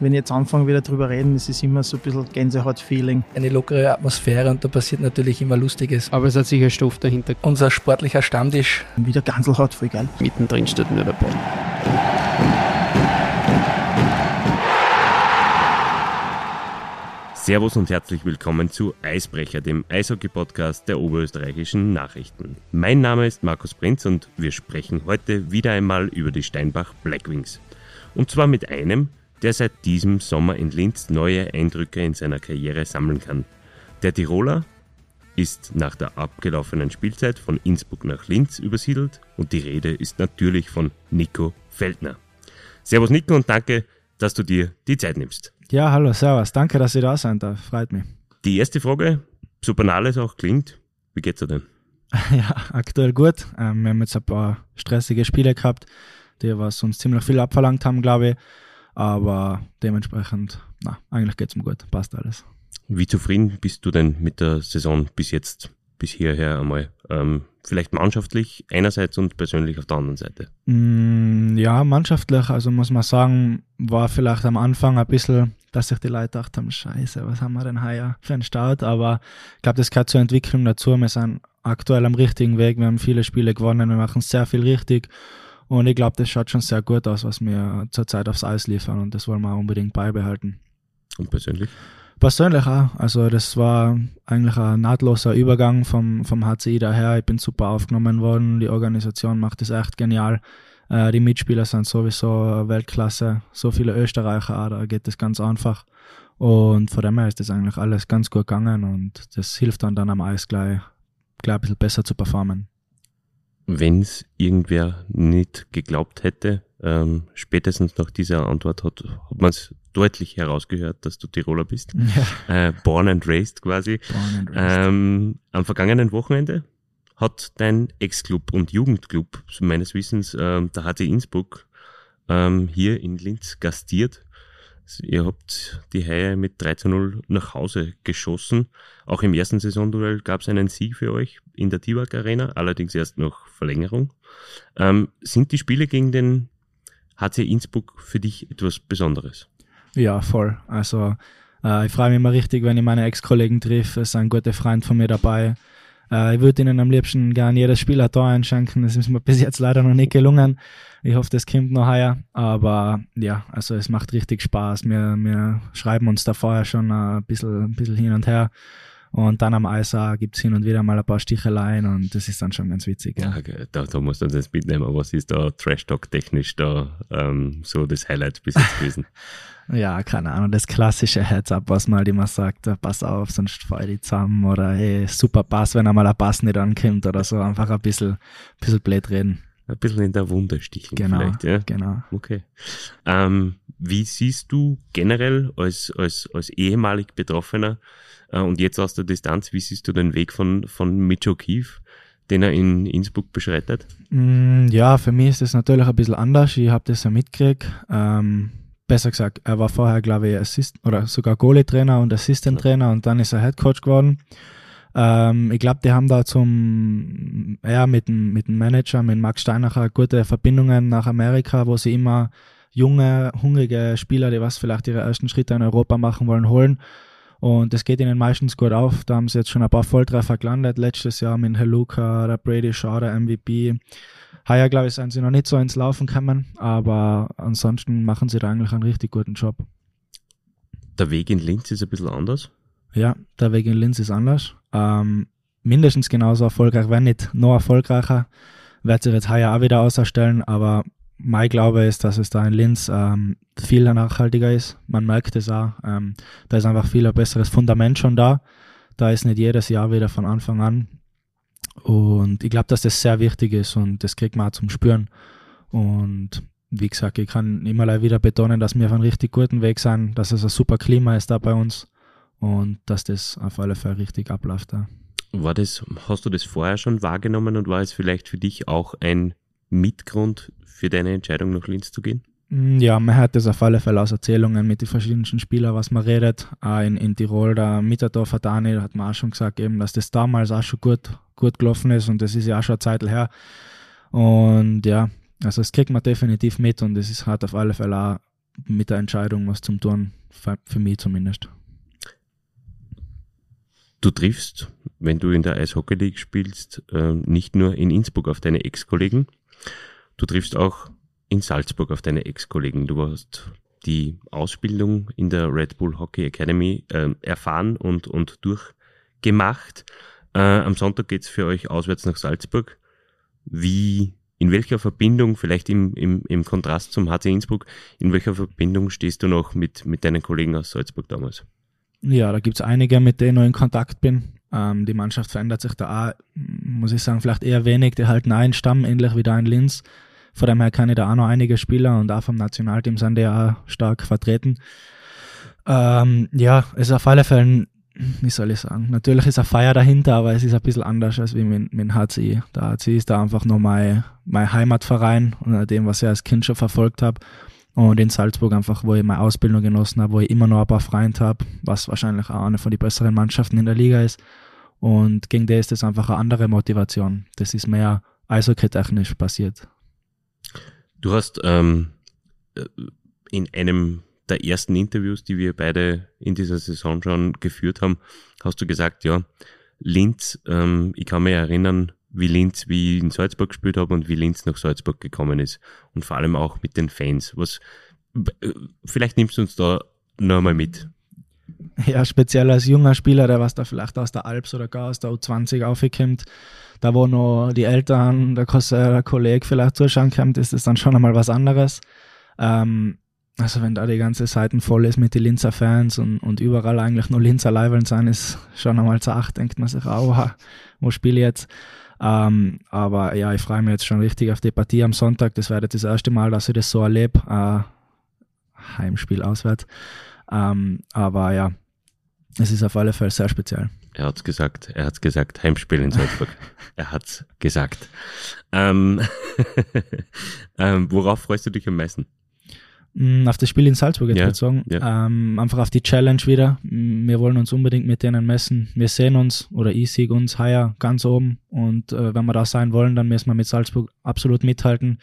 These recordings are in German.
wenn ich jetzt anfange wieder drüber reden, ist es immer so ein bisschen Gänsehaut-Feeling. Eine lockere Atmosphäre und da passiert natürlich immer Lustiges. Aber es hat sicher Stoff dahinter. Unser sportlicher Stammtisch. Wieder Ganselhaut, voll geil. Mittendrin steht nur der Ball. Servus und herzlich willkommen zu Eisbrecher, dem Eishockey-Podcast der oberösterreichischen Nachrichten. Mein Name ist Markus Prinz und wir sprechen heute wieder einmal über die Steinbach Blackwings. Und zwar mit einem, der seit diesem Sommer in Linz neue Eindrücke in seiner Karriere sammeln kann. Der Tiroler ist nach der abgelaufenen Spielzeit von Innsbruck nach Linz übersiedelt und die Rede ist natürlich von Nico Feldner. Servus Nico und danke, dass du dir die Zeit nimmst. Ja, hallo, servus. Danke, dass ihr da seid. Da freut mich. Die erste Frage, so banal es auch klingt, wie geht's dir denn? Ja, aktuell gut. Ähm, wir haben jetzt ein paar stressige Spiele gehabt, die was uns ziemlich viel abverlangt haben, glaube ich. Aber dementsprechend, na, eigentlich geht's mir gut. Passt alles. Wie zufrieden bist du denn mit der Saison bis jetzt, bis hierher einmal? Ähm, vielleicht mannschaftlich einerseits und persönlich auf der anderen Seite? Mm, ja, mannschaftlich, also muss man sagen, war vielleicht am Anfang ein bisschen, dass sich die Leute gedacht haben, scheiße, was haben wir denn heuer für einen Start? Aber ich glaube, das gehört zur Entwicklung dazu. Wir sind aktuell am richtigen Weg, wir haben viele Spiele gewonnen, wir machen sehr viel richtig. Und ich glaube, das schaut schon sehr gut aus, was wir zurzeit aufs Eis liefern und das wollen wir unbedingt beibehalten. Und persönlich? Persönlich auch. Also das war eigentlich ein nahtloser Übergang vom, vom HCI daher. Ich bin super aufgenommen worden. Die Organisation macht das echt genial. Äh, die Mitspieler sind sowieso Weltklasse. So viele Österreicher auch, da geht das ganz einfach. Und von dem her ist das eigentlich alles ganz gut gegangen und das hilft dann, dann am Eis gleich, gleich ein bisschen besser zu performen. Wenn es irgendwer nicht geglaubt hätte, ähm, spätestens nach dieser Antwort hat, hat man es deutlich herausgehört, dass du Tiroler bist. Ja. Äh, born and raised quasi. Born and raised. Ähm, am vergangenen Wochenende hat dein Ex-Club und Jugendclub, meines Wissens, ähm, der HC Innsbruck, ähm, hier in Linz gastiert. Ihr habt die Haie mit 3 zu 0 nach Hause geschossen. Auch im ersten Saisonduell gab es einen Sieg für euch in der Tibak Arena, allerdings erst noch Verlängerung. Ähm, sind die Spiele gegen den HC Innsbruck für dich etwas Besonderes? Ja, voll. Also äh, ich freue mich immer richtig, wenn ich meine Ex-Kollegen treffe. Es ist ein guter Freund von mir dabei. Äh, ich würde ihnen am liebsten gerne jedes Spiel ein Tor einschenken. Das ist mir bis jetzt leider noch nicht gelungen. Ich hoffe, das kommt noch heuer. Aber ja, also es macht richtig Spaß. Wir, wir schreiben uns da vorher schon ein bisschen, ein bisschen hin und her. Und dann am Eis gibt es hin und wieder mal ein paar Sticheleien und das ist dann schon ganz witzig. Ja. ja da, da musst du uns jetzt mitnehmen. Was ist da Trash-Talk-technisch da ähm, so das Highlight bis jetzt gewesen? ja, keine Ahnung, das klassische Heads-up, was mal immer sagt, pass auf, sonst ich die zusammen oder hey, super Pass, wenn einmal ein Pass nicht ankommt oder so. Einfach ein bisschen, bisschen blöd reden. Ein bisschen in der Wunde sticheln genau, vielleicht, ja? Genau. Okay. Ähm, wie siehst du generell als, als, als ehemalig Betroffener äh, und jetzt aus der Distanz, wie siehst du den Weg von, von Mitch O'Keefe, den er in Innsbruck beschreitet? Mm, ja, für mich ist das natürlich ein bisschen anders. Ich habe das ja mitgekriegt. Ähm, besser gesagt, er war vorher, glaube ich, Assist oder sogar Goalie-Trainer und Assistant-Trainer und dann ist er Headcoach geworden. Ähm, ich glaube, die haben da zum, ja, mit dem, mit dem Manager, mit Max Steinacher, gute Verbindungen nach Amerika, wo sie immer junge, hungrige Spieler, die was vielleicht ihre ersten Schritte in Europa machen wollen, holen. Und das geht ihnen meistens gut auf. Da haben sie jetzt schon ein paar Volltreffer gelandet. Letztes Jahr mit Heluka, der Brady Shaw, der MVP. Heuer, glaube ich, sind sie noch nicht so ins Laufen gekommen. Aber ansonsten machen sie da eigentlich einen richtig guten Job. Der Weg in Linz ist ein bisschen anders. Ja, der Weg in Linz ist anders. Ähm, mindestens genauso erfolgreich, wenn nicht noch erfolgreicher. Wird sich jetzt heuer auch wieder auserstellen, aber mein Glaube ist, dass es da in Linz ähm, viel nachhaltiger ist. Man merkt es auch. Ähm, da ist einfach viel ein besseres Fundament schon da. Da ist nicht jedes Jahr wieder von Anfang an. Und ich glaube, dass das sehr wichtig ist und das kriegt man auch zum Spüren. Und wie gesagt, ich kann immer wieder betonen, dass wir auf einem richtig guten Weg sind, dass es ein super Klima ist da bei uns und dass das auf alle Fälle richtig abläuft. Da. War das, hast du das vorher schon wahrgenommen und war es vielleicht für dich auch ein Mitgrund für deine Entscheidung nach Linz zu gehen? Mm, ja, man hört das auf alle Fälle aus Erzählungen mit den verschiedenen Spielern, was man redet. Auch in, in Tirol, der Mitterdorfer Dani, hat man auch schon gesagt, eben, dass das damals auch schon gut, gut gelaufen ist und das ist ja auch schon eine Zeit her. Und ja, also das kriegt man definitiv mit und es ist, hat auf alle Fälle auch mit der Entscheidung was zum tun, für mich zumindest. Du triffst, wenn du in der Eishockey League spielst, äh, nicht nur in Innsbruck auf deine Ex-Kollegen, du triffst auch in Salzburg auf deine Ex-Kollegen. Du hast die Ausbildung in der Red Bull Hockey Academy äh, erfahren und, und durchgemacht. Äh, am Sonntag geht's für euch auswärts nach Salzburg. Wie, in welcher Verbindung, vielleicht im, im, im Kontrast zum HC Innsbruck, in welcher Verbindung stehst du noch mit, mit deinen Kollegen aus Salzburg damals? Ja, da gibt's einige, mit denen ich in Kontakt bin. Ähm, die Mannschaft verändert sich da auch, muss ich sagen, vielleicht eher wenig. Die halten einen Stamm, ähnlich wie da in Linz. Von dem her kann ich da auch noch einige Spieler und auch vom Nationalteam sind die auch stark vertreten. Ähm, ja, es ist auf alle Fälle, wie soll ich sagen, natürlich ist eine Feier dahinter, aber es ist ein bisschen anders als wie mit, mit HCI. Der HCI ist da einfach nur mein, mein Heimatverein und dem, was ich als Kind schon verfolgt habe. Und in Salzburg einfach, wo ich meine Ausbildung genossen habe, wo ich immer noch ein paar Freunde habe, was wahrscheinlich auch eine von den besseren Mannschaften in der Liga ist. Und gegen die ist das einfach eine andere Motivation. Das ist mehr eishockey-technisch passiert. Du hast ähm, äh, in einem der ersten Interviews, die wir beide in dieser Saison schon geführt haben, hast du gesagt, ja, Linz, ähm, ich kann mich erinnern, wie Linz, wie ich in Salzburg gespielt habe und wie Linz nach Salzburg gekommen ist. Und vor allem auch mit den Fans. Was, äh, vielleicht nimmst du uns da noch einmal mit. Ja, speziell als junger Spieler, der was da vielleicht aus der Alps oder gar aus der U20 aufgekommen, da wo noch die Eltern, der, der Kollege vielleicht zuschauen kommt, ist es dann schon einmal was anderes. Ähm, also wenn da die ganze Seiten voll ist mit den Linzer Fans und, und überall eigentlich nur Linzer Leiveln sein, ist schon einmal zu acht, denkt man sich, oh, wo spiele ich jetzt? Ähm, aber ja, ich freue mich jetzt schon richtig auf die Partie am Sonntag. Das wäre das erste Mal, dass ich das so erlebe. Äh, Heimspiel auswärts. Ähm, aber ja, es ist auf alle Fälle sehr speziell. Er hat's gesagt, er hat's gesagt, Heimspiel in Salzburg. er hat's gesagt. Ähm, ähm, worauf freust du dich am meisten? Mm, auf das Spiel in Salzburg jetzt Ja, bezogen. ja. Ähm, einfach auf die Challenge wieder. Mm, Wir wollen uns unbedingt mit denen messen. Wir sehen uns oder ich sehe uns heuer ganz oben. Und äh, wenn wir da sein wollen, dann müssen wir mit Salzburg absolut mithalten.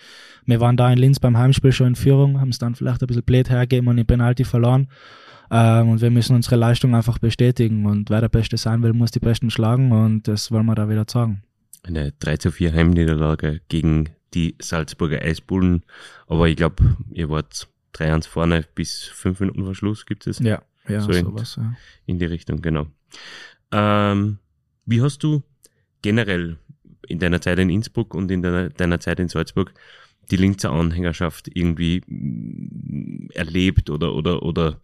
Wir waren da in Linz beim Heimspiel schon in Führung, haben es dann vielleicht ein bisschen blöd hergegeben und den Penalty verloren. Ähm, und wir müssen unsere Leistung einfach bestätigen. Und wer der Beste sein will, muss die Besten schlagen. Und das wollen wir da wieder sagen. Eine 3 zu 4 Heimniederlage gegen die Salzburger Eisbullen. Aber ich glaube, ihr wart 3-1 vorne bis 5 Minuten vor Schluss gibt es Ja, ja, So in- sowas. Ja. in die Richtung, genau. Ähm, wie hast du generell in deiner Zeit in Innsbruck und in deiner, deiner Zeit in Salzburg die Linzer Anhängerschaft irgendwie mm, erlebt oder, oder, oder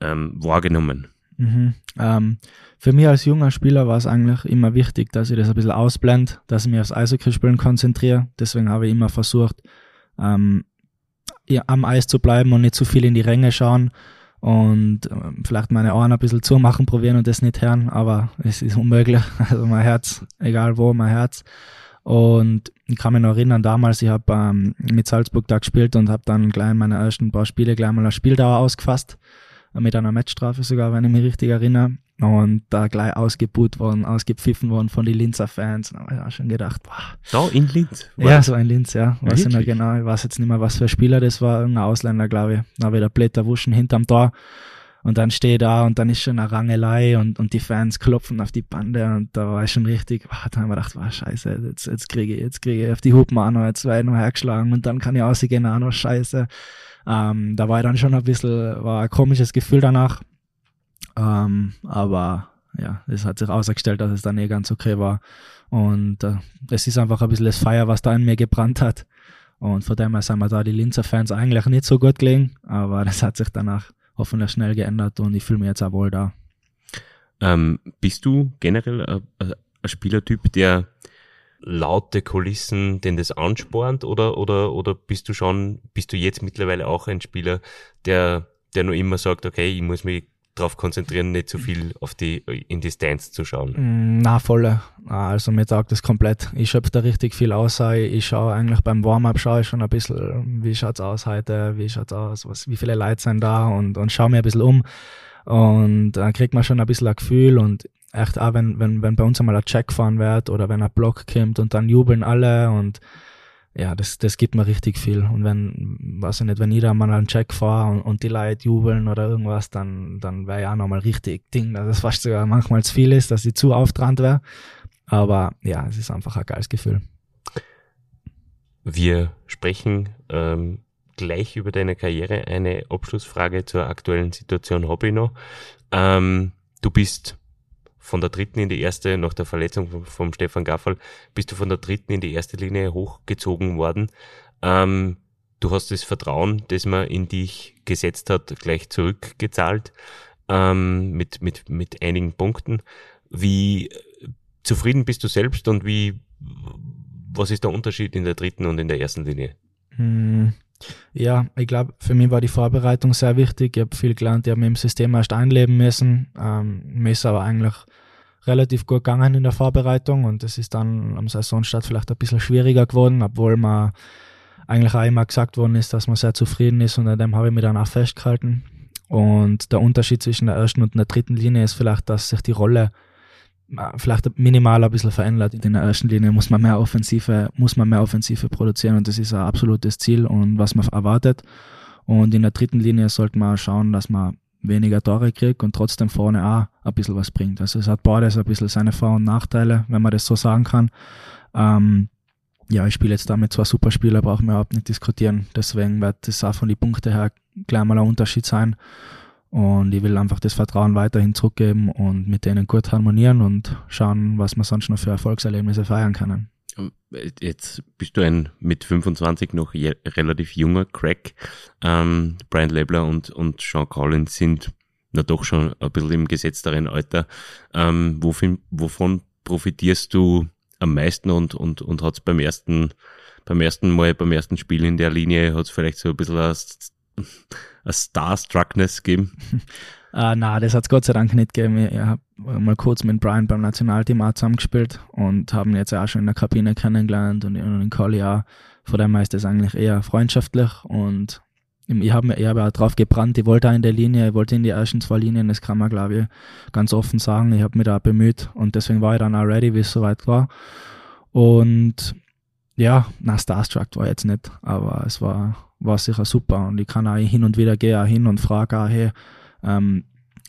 ähm, wahrgenommen? Mhm. Ähm, für mich als junger Spieler war es eigentlich immer wichtig, dass ich das ein bisschen ausblende, dass ich mich aufs Eishockeyspielen konzentriere. Deswegen habe ich immer versucht, ähm, am Eis zu bleiben und nicht zu viel in die Ränge schauen und ähm, vielleicht meine Ohren ein bisschen zumachen probieren und das nicht hören, aber es ist unmöglich. Also mein Herz, egal wo, mein Herz. Und ich kann mich noch erinnern, damals, ich habe ähm, mit Salzburg da gespielt und habe dann gleich in meiner ersten paar Spiele gleich mal eine Spieldauer ausgefasst mit einer Matchstrafe sogar, wenn ich mich richtig erinnere. Und da gleich ausgebuht worden, ausgepfiffen worden von den Linzer Fans. Da habe ich auch schon gedacht, boah. Da in Linz? War Ja, so ein Linz, ja. Weiß ich noch Wirklich? genau. Ich weiß jetzt nicht mehr, was für ein Spieler das war. Irgendein Ausländer, glaube ich. Da habe ich der Blätter wuschen hinterm Tor. Und dann stehe ich da und dann ist schon eine Rangelei und, und die Fans klopfen auf die Bande und da war ich schon richtig, boah, da habe ich mir gedacht, wow, scheiße, jetzt, jetzt kriege ich, jetzt kriege ich auf die Hupen auch noch, jetzt werde ich noch hergeschlagen und dann kann ich ausgehen, auch noch scheiße. Ähm, da war ich dann schon ein bisschen, war ein komisches Gefühl danach. Ähm, aber ja, es hat sich ausgestellt, dass es dann eh ganz okay war. Und äh, es ist einfach ein bisschen das Feuer, was da in mir gebrannt hat. Und von dem her sind wir da die Linzer Fans eigentlich nicht so gut gelegen, aber das hat sich danach hoffentlich schnell geändert und ich fühle mich jetzt auch wohl da. Ähm, bist du generell ein Spielertyp, der laute Kulissen, den das anspornt oder, oder, oder bist du schon, bist du jetzt mittlerweile auch ein Spieler, der, der nur immer sagt, okay, ich muss mich darauf konzentrieren, nicht zu viel auf die, in die Stands zu schauen? Mm, Na, volle. Ah, Also mir taugt das komplett. Ich schöpfe da richtig viel aus. Ich schaue eigentlich beim Warm-up schaue ich schon ein bisschen, wie schaut's aus heute, wie schaut's aus, was, wie viele Leute sind da und, und schaue mir ein bisschen um. Und da kriegt man schon ein bisschen ein Gefühl und echt auch, wenn, wenn, wenn bei uns einmal ein Check fahren wird oder wenn ein Block kommt und dann jubeln alle und ja, das, das gibt mir richtig viel. Und wenn, weiß ich nicht, wenn ich da mal einen Check fahre und, und die Leute jubeln oder irgendwas, dann, dann wäre ja auch nochmal richtig Ding, dass es fast sogar manchmal zu viel ist, dass ich zu auftrant wäre. Aber ja, es ist einfach ein geiles Gefühl. Wir sprechen ähm, gleich über deine Karriere. Eine Abschlussfrage zur aktuellen Situation habe ich noch. Ähm, du bist von der dritten in die erste, nach der Verletzung vom Stefan Gaffel, bist du von der dritten in die erste Linie hochgezogen worden. Ähm, du hast das Vertrauen, das man in dich gesetzt hat, gleich zurückgezahlt ähm, mit, mit, mit einigen Punkten. Wie zufrieden bist du selbst und wie, was ist der Unterschied in der dritten und in der ersten Linie? Hm, ja, ich glaube, für mich war die Vorbereitung sehr wichtig. Ich habe viel gelernt, ich habe mich im System erst einleben müssen. Ähm, mir ist aber eigentlich relativ gut gegangen in der Vorbereitung und es ist dann am Saisonstart vielleicht ein bisschen schwieriger geworden, obwohl man eigentlich auch immer gesagt worden ist, dass man sehr zufrieden ist und an dem habe ich mich dann auch festgehalten. Und der Unterschied zwischen der ersten und der dritten Linie ist vielleicht, dass sich die Rolle vielleicht minimal ein bisschen verändert. In der ersten Linie muss man mehr Offensive, muss man mehr Offensive produzieren und das ist ein absolutes Ziel und was man erwartet. Und in der dritten Linie sollte man schauen, dass man weniger Tore kriegt und trotzdem vorne auch ein bisschen was bringt. Also es hat beides ein bisschen seine Vor- und Nachteile, wenn man das so sagen kann. Ähm, ja, ich spiele jetzt da mit zwei Superspieler, brauchen wir überhaupt nicht diskutieren. Deswegen wird das auch von den Punkten her gleich mal ein Unterschied sein. Und ich will einfach das Vertrauen weiterhin zurückgeben und mit denen gut harmonieren und schauen, was wir sonst noch für Erfolgserlebnisse feiern können. Jetzt bist du ein mit 25 noch relativ junger Crack. Ähm, Brian Lebler und, und Sean Collins sind na doch schon ein bisschen im gesetzteren Alter. Ähm, wovon, wovon profitierst du am meisten und, und, und hat es beim ersten, beim ersten Mal, beim ersten Spiel in der Linie, hat es vielleicht so ein bisschen eine Starstruckness geben? Uh, na, das hat es Gott sei Dank nicht gegeben. Ich, habe mal kurz mit Brian beim Nationalteam auch zusammengespielt und haben jetzt auch schon in der Kabine kennengelernt und in Colli auch. Von dem her ist das eigentlich eher freundschaftlich und ich habe mir eher drauf gebrannt. Ich wollte auch in der Linie, ich wollte in die ersten zwei Linien, das kann man glaube ich ganz offen sagen. Ich habe mich da bemüht und deswegen war ich dann auch ready, wie es soweit war. Und ja, na, Starstruck war jetzt nicht, aber es war, war sicher super und ich kann auch hin und wieder gehen hin und frage auch, hey, ähm,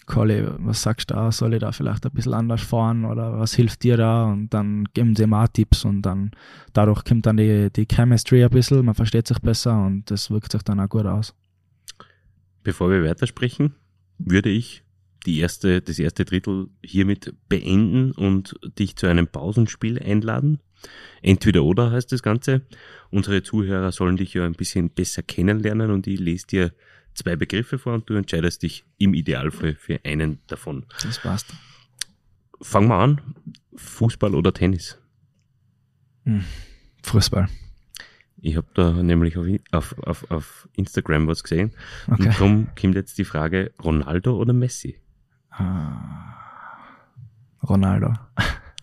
Colli, was sagst du da? Soll ich da vielleicht ein bisschen anders fahren oder was hilft dir da? Und dann geben sie auch Tipps und dann dadurch kommt dann die, die Chemistry ein bisschen, man versteht sich besser und das wirkt sich dann auch gut aus. Bevor wir weitersprechen, würde ich die erste, das erste Drittel hiermit beenden und dich zu einem Pausenspiel einladen. Entweder oder heißt das Ganze. Unsere Zuhörer sollen dich ja ein bisschen besser kennenlernen und ich lese dir zwei Begriffe vor und du entscheidest dich im Idealfall für einen davon. Das passt. Fangen wir an. Fußball oder Tennis? Hm. Fußball. Ich habe da nämlich auf, auf, auf, Instagram was gesehen. Okay. Und darum kommt jetzt die Frage, Ronaldo oder Messi? Ah, Ronaldo.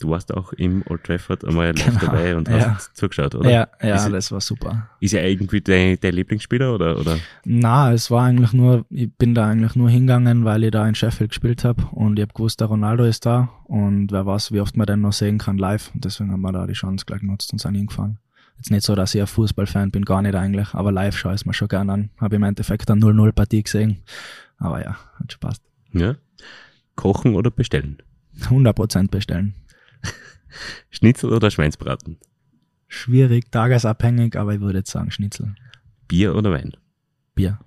Du warst auch im Old Trafford einmal live genau. dabei und hast ja. zugeschaut, oder? Ja, ja, ist, das war super. Ist er irgendwie dein, dein Lieblingsspieler oder, oder? Na, es war eigentlich nur, ich bin da eigentlich nur hingegangen, weil ich da in Sheffield gespielt habe und ich habe gewusst, der Ronaldo ist da und wer weiß, wie oft man den noch sehen kann live und deswegen haben wir da die Chance gleich genutzt und sind hingefahren. Jetzt nicht so, dass ich ein Fußballfan bin, gar nicht eigentlich, aber live schaue ich mir schon gerne an. Habe im Endeffekt eine 0-0-Partie gesehen, aber ja, hat schon passt. Ja. Kochen oder bestellen? 100% bestellen. Schnitzel oder Schweinsbraten? Schwierig, tagesabhängig, aber ich würde jetzt sagen Schnitzel. Bier oder Wein? Bier.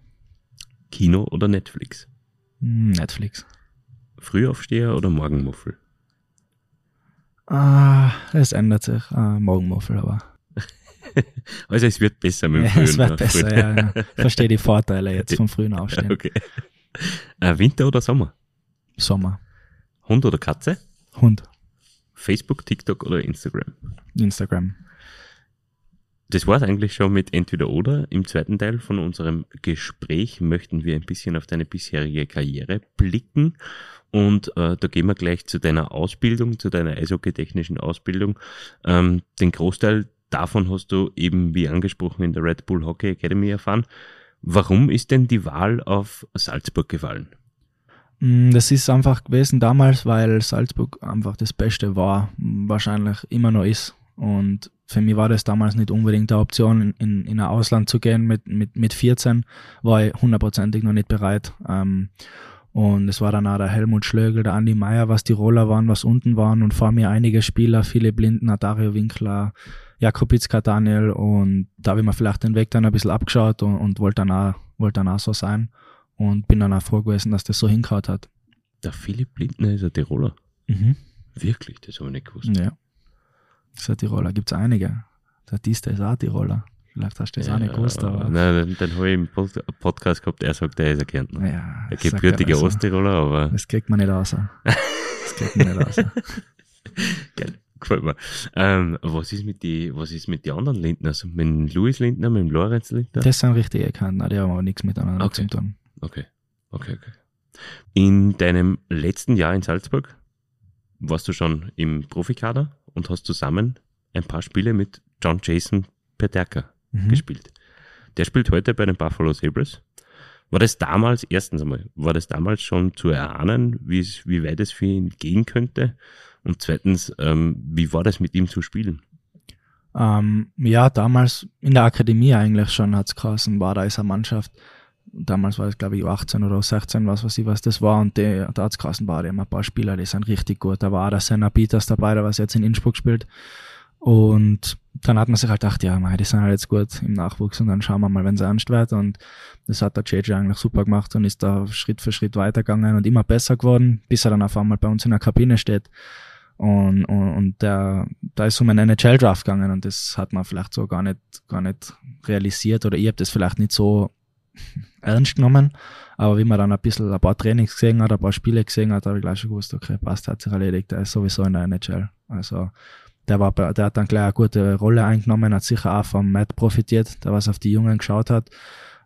Kino oder Netflix? Hm, Netflix. Frühaufsteher oder Morgenmuffel? Ah, es ändert sich. Ah, Morgenmuffel, aber. also es wird besser mit dem ja, frühen. Es wird besser, ja. ja. Verstehe die Vorteile jetzt vom frühen Aufstehen. Okay. Äh, Winter oder Sommer? Sommer. Hund oder Katze? Hund. Facebook, TikTok oder Instagram? Instagram. Das war es eigentlich schon mit Entweder oder. Im zweiten Teil von unserem Gespräch möchten wir ein bisschen auf deine bisherige Karriere blicken. Und äh, da gehen wir gleich zu deiner Ausbildung, zu deiner eishockey-technischen Ausbildung. Ähm, den Großteil davon hast du eben, wie angesprochen, in der Red Bull Hockey Academy erfahren. Warum ist denn die Wahl auf Salzburg gefallen? Mm, das ist einfach gewesen damals, weil Salzburg einfach das Beste war, wahrscheinlich immer noch ist. Und für mich war das damals nicht unbedingt eine Option, in, in, in ein Ausland zu gehen. Mit, mit, mit 14 war ich hundertprozentig noch nicht bereit. Ähm, und es war dann auch der Helmut Schlögel, der Andi Meier, was die Roller waren, was unten waren und vor mir einige Spieler, viele Blinden, Dario Winkler, Jakobitzka Daniel und da habe ich mir vielleicht den Weg dann ein bisschen abgeschaut und, und wollte dann, auch, wollte dann auch so sein und bin dann auch froh gewesen, dass das so hinkaut hat. Der Philipp Lindner ist ein Tiroler. Mhm. Wirklich, das habe ich nicht gewusst. Ja. Das ist ein Tiroler, gibt es einige. Der Diste ist auch Tiroler. Vielleicht hast du das ja, auch nicht gewusst, aber. Nein, dann, habe ich im Podcast gehabt, er sagt, er ist ein Kärntner. Ja, er gebürtiger also, Osttiroler, aber. Das kriegt man nicht raus. Das kriegt man nicht raus. Geil. Gefällt mir. Ähm, was ist mit die, was ist mit den anderen Lindner? Also mit dem Louis Lindner, mit dem Lorenz Lindner? Das sind richtige Kärntner, die haben aber nichts miteinander okay. zu tun. Okay. Okay, okay. In deinem letzten Jahr in Salzburg warst du schon im Profikader und hast zusammen ein paar Spiele mit John Jason Peterka mhm. gespielt. Der spielt heute bei den Buffalo Sabres. War das damals, erstens einmal, war das damals schon zu erahnen, wie, es, wie weit es für ihn gehen könnte? Und zweitens, ähm, wie war das mit ihm zu spielen? Ähm, ja, damals in der Akademie eigentlich schon hat es war da ist eine Mannschaft. Damals war es, glaube ich, 18 oder 16, was weiß ich, was das war. Und die, da hat es geheißen, war, die haben ein paar Spieler, die sind richtig gut. Da war auch der Senna Peters dabei, der was jetzt in Innsbruck spielt. Und dann hat man sich halt gedacht, ja, mei, die sind halt jetzt gut im Nachwuchs und dann schauen wir mal, wenn es ernst wird. Und das hat der JJ eigentlich super gemacht und ist da Schritt für Schritt weitergegangen und immer besser geworden, bis er dann auf einmal bei uns in der Kabine steht. Und, und, und der, da ist um einen NHL-Draft gegangen und das hat man vielleicht so gar nicht, gar nicht realisiert oder ihr habt das vielleicht nicht so ernst genommen. Aber wie man dann ein bisschen ein paar Trainings gesehen hat, ein paar Spiele gesehen hat, habe ich gleich schon gewusst, okay, passt, hat sich erledigt, der ist sowieso in der NHL. Also der war, der hat dann gleich eine gute Rolle eingenommen, hat sicher auch vom Matt profitiert, der was auf die Jungen geschaut hat.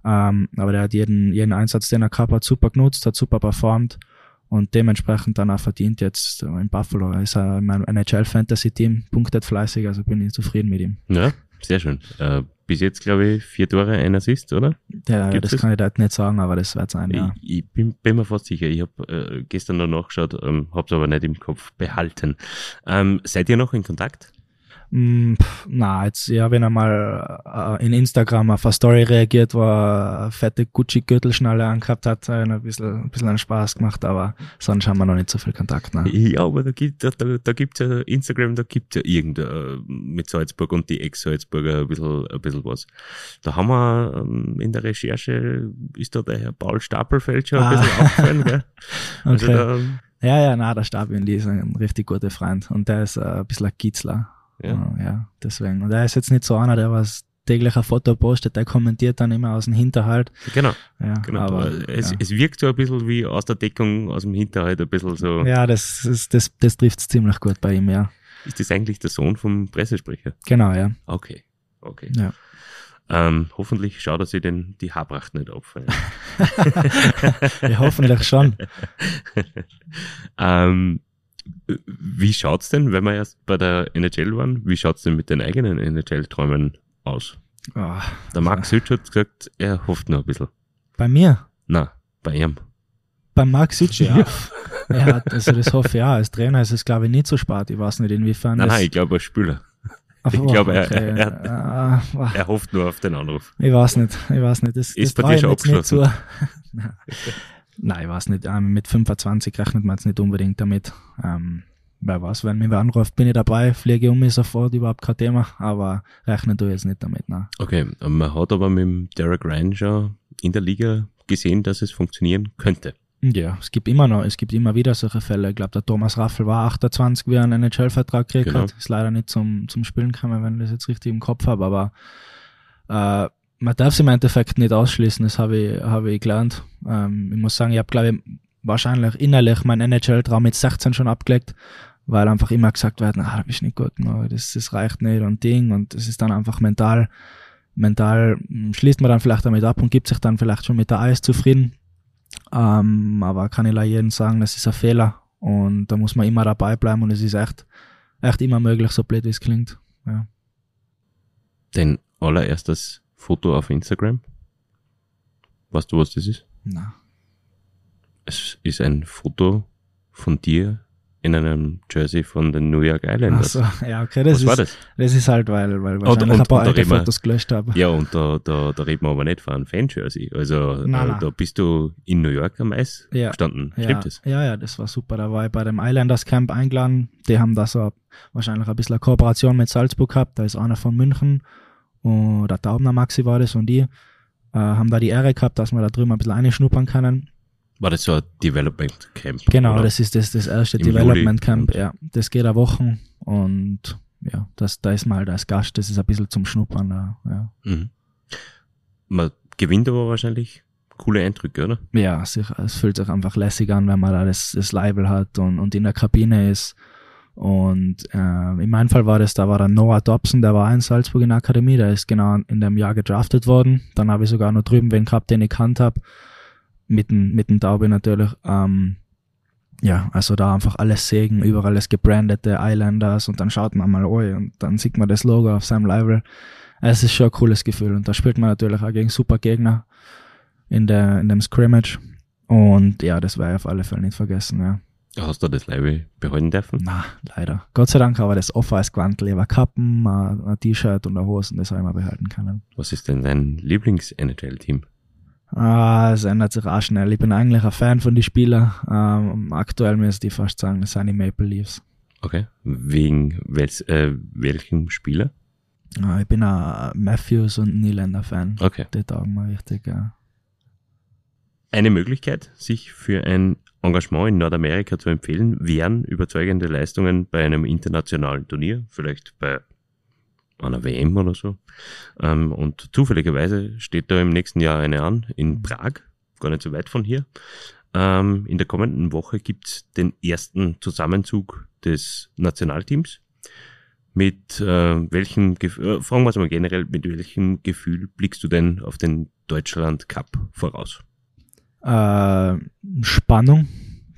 Ähm, aber der hat jeden, jeden Einsatz, den er gehabt hat, super genutzt, hat super performt und dementsprechend dann auch verdient jetzt in Buffalo. Er ist in meinem NHL Fantasy Team, punktet fleißig, also bin ich zufrieden mit ihm. Ja, sehr schön. Äh, bis jetzt, glaube ich, vier Tore, ein Assist, oder? Ja, Gibt's das, das kann ich da nicht sagen, aber das wird sein, ja. Ich, ich bin, bin, mir fast sicher. Ich habe äh, gestern noch nachgeschaut, ähm, habe es aber nicht im Kopf behalten. Ähm, seid ihr noch in Kontakt? Mm, na, jetzt, ja, wenn er mal äh, in Instagram auf eine Story reagiert, wo er eine fette Gucci-Gürtelschnalle angehabt hat, hat ein bisschen, ein bisschen einen Spaß gemacht, aber sonst haben wir noch nicht so viel Kontakt. Ne? Ja, aber da gibt da, da gibt's ja Instagram, da gibt's ja irgendein mit Salzburg und die Ex-Salzburger ein bisschen, ein bisschen was. Da haben wir ähm, in der Recherche, ist da der Herr Paul Stapelfeld schon ein ah. bisschen aufgefallen, gell? Also okay. da, ja, ja, na, der Stapel, die ist ein richtig guter Freund und der ist äh, ein bisschen ein Kitzler. Ja. ja, deswegen. Und er ist jetzt nicht so einer, der was täglich ein Foto postet, der kommentiert dann immer aus dem Hinterhalt. Genau. Ja, genau. Aber, es, ja. es wirkt so ein bisschen wie aus der Deckung, aus dem Hinterhalt, ein bisschen so. Ja, das, ist, das, das trifft es ziemlich gut bei ihm, ja. Ist das eigentlich der Sohn vom Pressesprecher? Genau, ja. Okay. Okay. Ja. Ähm, hoffentlich schaut er sich den, die Haarpracht nicht auf. ja, hoffentlich schon. ähm, wie schaut's denn, wenn wir erst bei der NHL waren, wie schaut's denn mit den eigenen NHL-Träumen aus? Oh, der Max Hütsch hat gesagt, er hofft noch ein bisschen. Bei mir? Na, bei ihm. Bei Max Hütsch, ja. ja, also das hoffe ich ja. Als Trainer ist es, glaube ich, nicht so spät. Ich weiß nicht, inwiefern. Nein, nein, ich glaube als Spieler. Ach, ich glaube, er, okay. er, er, uh, er, hofft nur auf den Anruf. Ich weiß nicht, ich weiß nicht. Das, ist das bei dir schon abgeschlossen? Nein, ich weiß nicht. Ähm, mit 25 rechnet man jetzt nicht unbedingt damit. Ähm, wer weiß, wenn mich wer anruft, bin ich dabei, fliege um mich sofort, überhaupt kein Thema, aber rechne du jetzt nicht damit. Nein. Okay, man hat aber mit dem Derek Ryan schon in der Liga gesehen, dass es funktionieren könnte. Ja, es gibt immer noch, es gibt immer wieder solche Fälle. Ich glaube, der Thomas Raffel war 28, wie er einen NHL-Vertrag gekriegt genau. hat. Ist leider nicht zum, zum Spielen gekommen, wenn ich das jetzt richtig im Kopf habe, aber äh, man darf es im Endeffekt nicht ausschließen, das habe ich, habe ich gelernt. Ähm, ich muss sagen, ich habe, glaube ich, wahrscheinlich innerlich mein NHL-Traum mit 16 schon abgelegt, weil einfach immer gesagt wird, na, bist nicht gut, no, das, das reicht nicht und Ding und das ist dann einfach mental, mental hm, schließt man dann vielleicht damit ab und gibt sich dann vielleicht schon mit der Eis zufrieden. Ähm, aber kann ich jedem sagen, das ist ein Fehler und da muss man immer dabei bleiben und es ist echt, echt immer möglich, so blöd wie es klingt. Ja. Dein allererstes Foto auf Instagram? Weißt du, was das ist? Na. Es ist ein Foto von dir in einem Jersey von den New York Islanders. Ach so, ja, okay, das Was ist, war das? das ist halt, weil, weil wahrscheinlich und- ein paar alte wir- Fotos gelöscht habe. Ja, und da, da, da reden wir aber nicht von einem Fan-Jersey. Also Nein, äh, nein. da bist du in New York am Eis Ja. gestanden. Ja, Stimmt das? ja, ja, das war super. Da war ich bei dem Islanders Camp eingeladen. Die haben da so wahrscheinlich ein bisschen eine Kooperation mit Salzburg gehabt. Da ist einer von München und der Taubner Maxi war das und die äh, haben da die Ehre gehabt, dass wir da drüben ein bisschen reinschnuppern können. War das so ein Development Camp? Genau, oder? das ist das, das erste Im Development Juli. Camp. Ja, das geht eine Woche und ja, das, da ist mal als Gast, das ist ein bisschen zum Schnuppern. Da, ja. Mhm. Man gewinnt aber wahrscheinlich coole Eindrücke, oder? ja, es fühlt sich einfach lässig an, wenn man da das, das Label hat und, und in der Kabine ist. Und äh, in meinem Fall war das, da war dann Noah Dobson, der war in Salzburg in der Akademie, der ist genau in dem Jahr gedraftet worden. Dann habe ich sogar noch drüben wen gehabt, den ich kannt habe. Mit dem, mit dem Taube natürlich. Ähm, ja, also da einfach alles Segen, überall das gebrandete Islanders und dann schaut man mal oh, und dann sieht man das Logo auf seinem Label. Es ist schon ein cooles Gefühl und da spielt man natürlich auch gegen super Gegner in, der, in dem Scrimmage. Und ja, das werde ich auf alle Fälle nicht vergessen, ja. Hast du das Label behalten dürfen? Na, leider. Gott sei Dank aber das off als Quantel, ich habe Kappen, ein T-Shirt und eine Hosen, das habe ich mal behalten können. Was ist denn dein Lieblings-NHL-Team? Ah, es ändert sich auch schnell. Ich bin eigentlich ein Fan von den Spielern. Ähm, aktuell müsste ich fast sagen, das sind die Maple Leafs. Okay. Wegen welch, äh, welchem Spieler? Ah, ich bin ein Matthews und Nylander Fan. Okay. Die taugen mir richtig, ja. Eine Möglichkeit, sich für ein Engagement in Nordamerika zu empfehlen, wären überzeugende Leistungen bei einem internationalen Turnier, vielleicht bei einer WM oder so. Ähm, und zufälligerweise steht da im nächsten Jahr eine an, in Prag, gar nicht so weit von hier. Ähm, in der kommenden Woche gibt's den ersten Zusammenzug des Nationalteams. Mit äh, welchem Gefühl, äh, fragen wir es mal generell, mit welchem Gefühl blickst du denn auf den Deutschland Cup voraus? Äh, Spannung,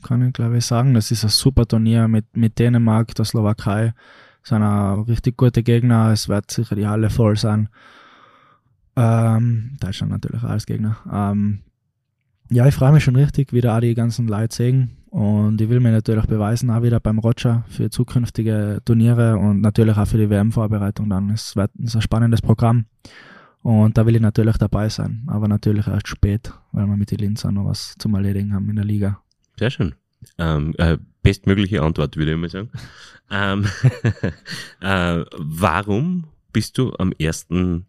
kann ich glaube ich sagen. Das ist ein super Turnier mit, mit Dänemark, der Slowakei. Das sind auch richtig gute Gegner. Es wird sicher die Halle voll sein. Ähm, Deutschland natürlich auch als Gegner. Ähm, ja, ich freue mich schon richtig, wieder auch die ganzen Leute sehen. Und ich will mir natürlich beweisen, auch wieder beim Roger für zukünftige Turniere und natürlich auch für die WM-Vorbereitung dann. Es wird es ist ein spannendes Programm. Und da will ich natürlich dabei sein, aber natürlich erst spät, weil wir mit den Linzer noch was zum Erledigen haben in der Liga. Sehr schön. Ähm, äh, bestmögliche Antwort, würde ich mal sagen. ähm, äh, warum bist du am ersten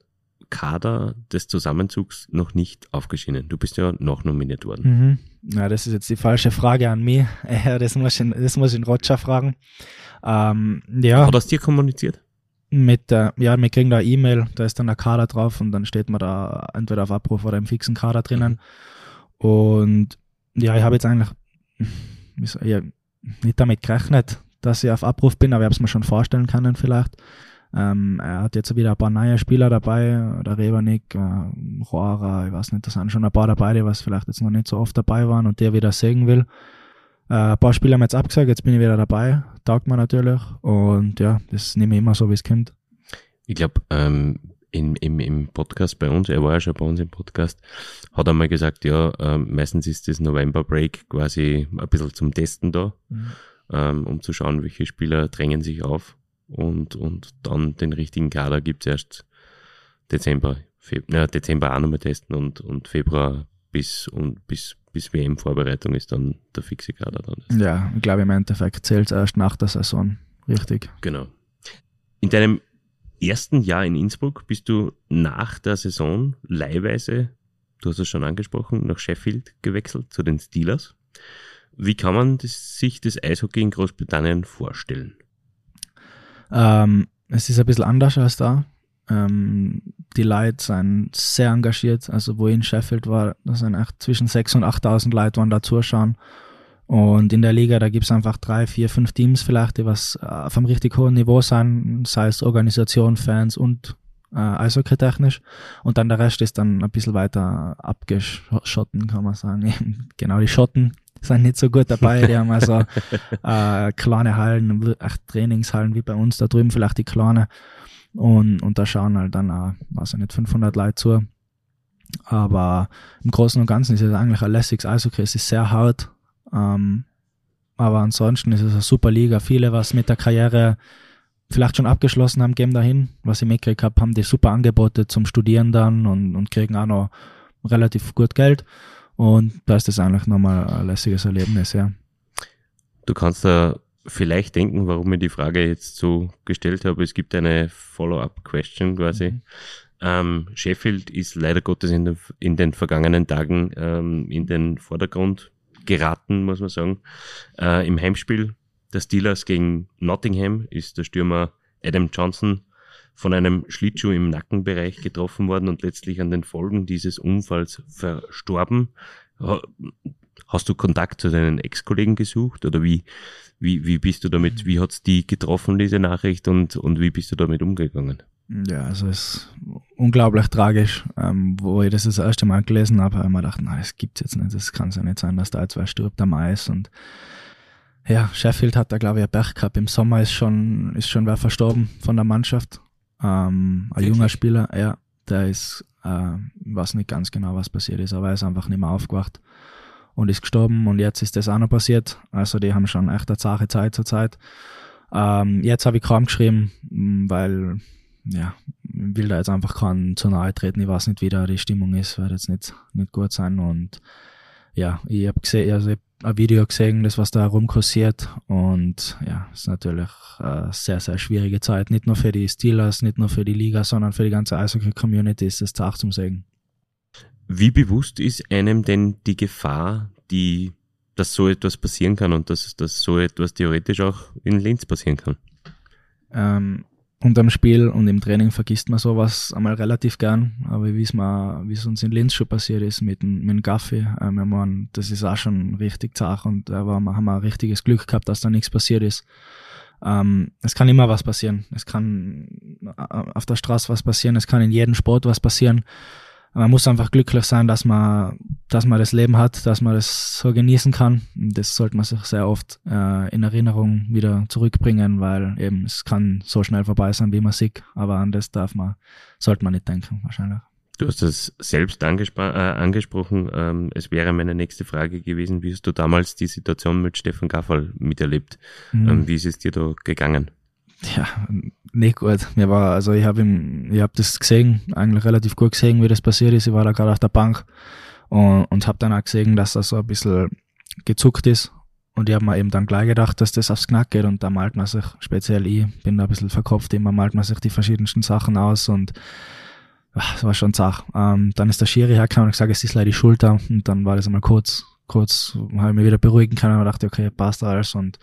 Kader des Zusammenzugs noch nicht aufgeschieden? Du bist ja noch nominiert worden. Mhm. Ja, das ist jetzt die falsche Frage an mich. Das muss ich, das muss ich den Roger fragen. Ähm, ja, Hat er es dir kommuniziert? Mit, äh, ja, wir kriegen da E-Mail, da ist dann der Kader drauf und dann steht man da entweder auf Abruf oder im fixen Kader drinnen. Und ja, ich habe jetzt eigentlich ich, nicht damit gerechnet, dass ich auf Abruf bin, aber ich habe es mir schon vorstellen können vielleicht. Ähm, er hat jetzt wieder ein paar neue Spieler dabei, der Rebernick, äh, Rohrer, ich weiß nicht, da sind schon ein paar dabei, die was vielleicht jetzt noch nicht so oft dabei waren und der wieder sehen will. Äh, ein paar Spieler haben jetzt abgesagt, jetzt bin ich wieder dabei, taugt mir natürlich. Und ja, das nehme ich immer so, wie es kommt. Ich glaube, ähm, in, im, im Podcast bei uns, er war ja schon bei uns im Podcast, hat er mal gesagt, ja, ähm, meistens ist das November Break quasi ein bisschen zum Testen da, ähm, um zu schauen, welche Spieler drängen sich auf. Und, und dann den richtigen Kader gibt's erst Dezember, Feb ja, Dezember auch nochmal testen und, und Februar bis und bis, bis WM-Vorbereitung ist dann der fixe Kader dann. Ja, ich glaube im Endeffekt zählt es erst nach der Saison. Richtig. Genau. In deinem ersten Jahr in Innsbruck bist du nach der Saison leihweise, du hast es schon angesprochen, nach Sheffield gewechselt zu den Steelers. Wie kann man das, sich das Eishockey in Großbritannien vorstellen? Ähm, es ist ein bisschen anders als da. Ähm, die Leute sind sehr engagiert. Also wo ich in Sheffield war, da sind echt zwischen 6.000 und 8.000 Leute, die da zuschauen. Und in der Liga, da gibt's einfach drei, vier, fünf Teams vielleicht, die was äh, auf einem richtig hohen Niveau sind, sei es Organisation, Fans und äh, Eishockey-technisch. Und dann der Rest ist dann ein bisschen weiter abgeschotten, kann man sagen. genau, die Schotten sind nicht so gut dabei. Die haben also äh, kleine Hallen, echt Trainingshallen wie bei uns da drüben, vielleicht die kleine. Und, und da schauen halt dann auch, weiß ich nicht, 500 Leute zu. Aber im Großen und Ganzen ist es eigentlich ein lässiges Eishockey. Es ist sehr hart. Ähm, aber ansonsten ist es eine super Liga. Viele, was mit der Karriere vielleicht schon abgeschlossen haben, gehen dahin. Was ich mitgekriegt habe, haben die super Angebote zum Studieren dann und, und kriegen auch noch relativ gut Geld. Und da ist das eigentlich nochmal ein lässiges Erlebnis, ja. Du kannst da vielleicht denken, warum ich die Frage jetzt so gestellt habe. Es gibt eine Follow-up-Question quasi. Mhm. Ähm, Sheffield ist leider Gottes in den, in den vergangenen Tagen ähm, in den Vordergrund geraten, muss man sagen. Äh, Im Heimspiel der Steelers gegen Nottingham ist der Stürmer Adam Johnson von einem Schlittschuh im Nackenbereich getroffen worden und letztlich an den Folgen dieses Unfalls verstorben. Hast du Kontakt zu deinen Ex-Kollegen gesucht oder wie, wie, wie bist du damit, wie hat's die getroffen, diese Nachricht und, und wie bist du damit umgegangen? Ja, also es ist unglaublich tragisch. Ähm, wo ich das das erste Mal gelesen habe, habe ich mir gedacht, nein, das gibt's jetzt nicht. Das kann ja nicht sein, dass da jetzt wer stirbt am Eis. Und ja, Sheffield hat da, glaube ich, ein Pech gehabt. Im Sommer ist schon, ist schon wer verstorben von der Mannschaft. Ähm, ein junger Spieler, ja, der ist, äh, weiß nicht ganz genau, was passiert ist, aber er ist einfach nicht mehr aufgewacht und ist gestorben und jetzt ist das auch noch passiert. Also die haben schon echt eine zahre Zeit zur Zeit. Ähm, jetzt habe ich kaum geschrieben, weil ja, will da jetzt einfach keinen zu nahe treten. Ich weiß nicht, wie da die Stimmung ist, wird jetzt nicht, nicht gut sein. Und ja, ich habe gesehen, also ich hab ein Video gesehen, das was da herumkursiert. Und ja, ist natürlich eine sehr, sehr schwierige Zeit. Nicht nur für die Steelers, nicht nur für die Liga, sondern für die ganze Eishockey-Community ist das Tag zum Segen. Wie bewusst ist einem denn die Gefahr, die, dass so etwas passieren kann und dass, dass so etwas theoretisch auch in Linz passieren kann? Ähm, unterm Spiel und im Training vergisst man sowas einmal relativ gern, aber wie es uns in Linz schon passiert ist mit, mit dem Gaffi, äh, meine, das ist auch schon richtig zart und da haben wir ein richtiges Glück gehabt, dass da nichts passiert ist. Ähm, es kann immer was passieren. Es kann äh, auf der Straße was passieren, es kann in jedem Sport was passieren man muss einfach glücklich sein, dass man, dass man das Leben hat, dass man das so genießen kann. Das sollte man sich sehr oft äh, in Erinnerung wieder zurückbringen, weil eben es kann so schnell vorbei sein, wie man sieht. Aber an das darf man, sollte man nicht denken, wahrscheinlich. Du hast das selbst angespro äh, angesprochen. Ähm, es wäre meine nächste Frage gewesen, wie hast du damals die Situation mit Stefan Gaffal miterlebt? Mhm. Ähm, wie ist es dir da gegangen? Ja, nicht gut. Mir war, also ich habe habe das gesehen, eigentlich relativ gut gesehen, wie das passiert ist. Ich war da gerade auf der Bank und, und habe dann auch gesehen, dass er so ein bisschen gezuckt ist. Und ich habe mir eben dann gleich gedacht, dass das aufs Knack geht und da malt man sich, speziell ich, bin da ein bisschen verkopft, immer malt man sich die verschiedensten Sachen aus und ach, das war schon zach. Ähm, dann ist der Schiri hergekommen und gesagt, es ist leider die Schulter und dann war das einmal kurz, kurz, habe ich mich wieder beruhigen können und dachte, okay, passt alles und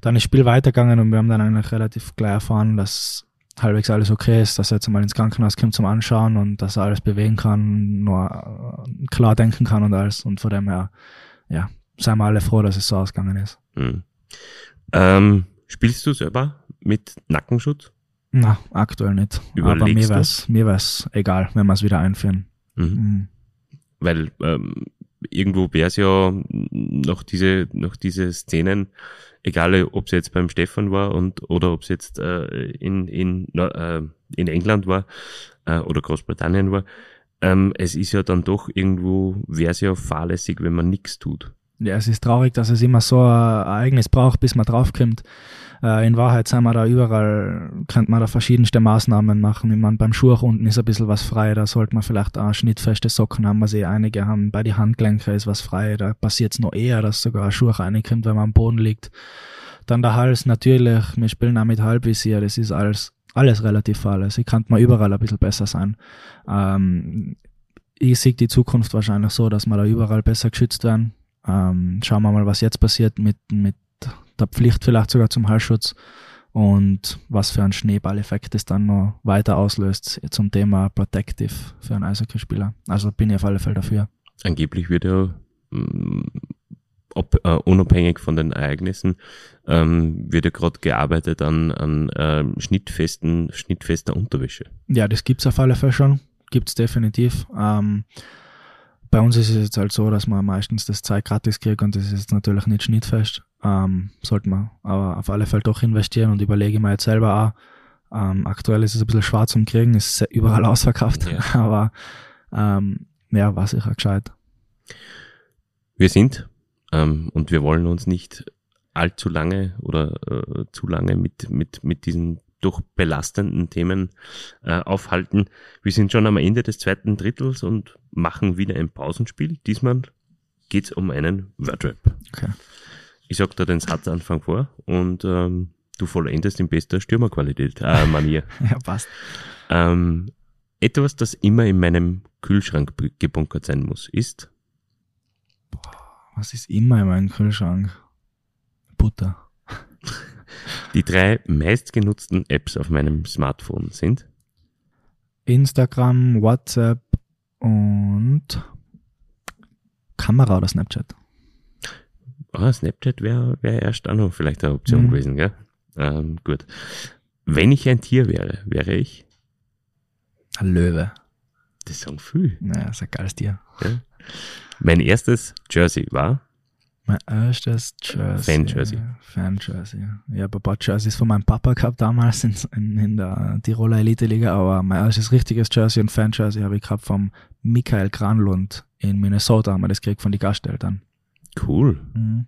dann ist das Spiel weitergegangen und wir haben dann eigentlich relativ gleich erfahren, dass halbwegs alles okay ist, dass er jetzt mal ins Krankenhaus kommt zum Anschauen und dass er alles bewegen kann, nur äh, klar denken kann und alles. Und von dem her, ja, seien wir alle froh, dass es so ausgegangen ist. Mhm. Ähm, spielst du selber mit Nackenschutz? Na, aktuell nicht. Überlegst Aber mir wär's, mir wär's egal, wenn wir es wieder einführen. Mhm. Mhm. Weil ähm, irgendwo wäre es ja noch diese, noch diese Szenen, egal ob es jetzt beim Stefan war und oder ob es jetzt äh, in, in, äh, in England war äh, oder Großbritannien war, ähm, es ist ja dann doch irgendwo, wäre es ja fahrlässig, wenn man nichts tut. Ja, es ist traurig, dass es immer so ein Ereignis braucht, bis man draufkommt. Äh, in Wahrheit sind wir da überall, könnte man da verschiedenste Maßnahmen machen. Ich meine, beim Schuh unten ist ein bisschen was frei, da sollte man vielleicht auch schnittfeste Socken haben, was eh einige haben. Bei den Handgelenken ist was frei, da passiert es noch eher, dass sogar ein Schuh reinkommt, wenn man am Boden liegt. Dann der Hals, natürlich, wir spielen auch mit Halbvisier, das ist alles, alles relativ alles. Ich kann mal überall ein bisschen besser sein. Ähm, ich sehe die Zukunft wahrscheinlich so, dass wir da überall besser geschützt werden. Ähm, schauen wir mal, was jetzt passiert mit, mit der Pflicht vielleicht sogar zum Hallschutz und was für ein Schneeballeffekt es dann noch weiter auslöst zum Thema Protective für einen Eishockeyspieler. Also bin ich auf alle Fälle dafür. Angeblich wird ja mm, ob, äh, unabhängig von den Ereignissen ähm, wird ja gerade gearbeitet an, an äh, schnittfesten, schnittfester Unterwäsche. Ja, das gibt's auf alle Fälle schon. Gibt's definitiv. Ähm, bei uns ist es jetzt halt so, dass man meistens das Zeug gratis kriegt und das ist jetzt natürlich nicht schnittfest. Ähm, sollte man aber auf alle Fälle doch investieren und überlege mir jetzt selber auch. Ähm, aktuell ist es ein bisschen schwarz zum Kriegen, ist überall ausverkauft, ja. aber ähm, ja, war sicher gescheit. Wir sind ähm, und wir wollen uns nicht allzu lange oder äh, zu lange mit, mit, mit diesen doch belastenden Themen äh, aufhalten. Wir sind schon am Ende des zweiten Drittels und machen wieder ein Pausenspiel. Diesmal geht's um einen Wordrap. Okay. Ich sag da den Satzanfang vor und ähm, du vollendest in bester Stürmerqualität, äh, Manier. Ja, passt. ähm, etwas, das immer in meinem Kühlschrank gebunkert sein muss, ist Was ist immer in meinem Kühlschrank? Butter. die drei meistgenutzten Apps auf meinem Smartphone sind Instagram, WhatsApp und Kamera oder Snapchat. Ah, Snapchat wäre wär erst auch noch vielleicht eine Option Mhm. gewesen, gell? Ähm, gut. Wenn ich ein Tier wäre, wäre ich, Ein Löwe. das sagen viel. Naja, ist ein geiles Tier. Ja? Mein erstes Jersey war, Mein erstes Jersey. Fan-Jersey. Fan-Jersey. Ich habe ein paar Jerseys von meinem Papa gehabt damals in, in, in der Tiroler Elite-Liga, aber mein erstes richtiges Jersey und Fan-Jersey habe ich gehabt vom Michael Granlund in Minnesota, haben wir das gekriegt von den Gasteltern. cool, Mhm.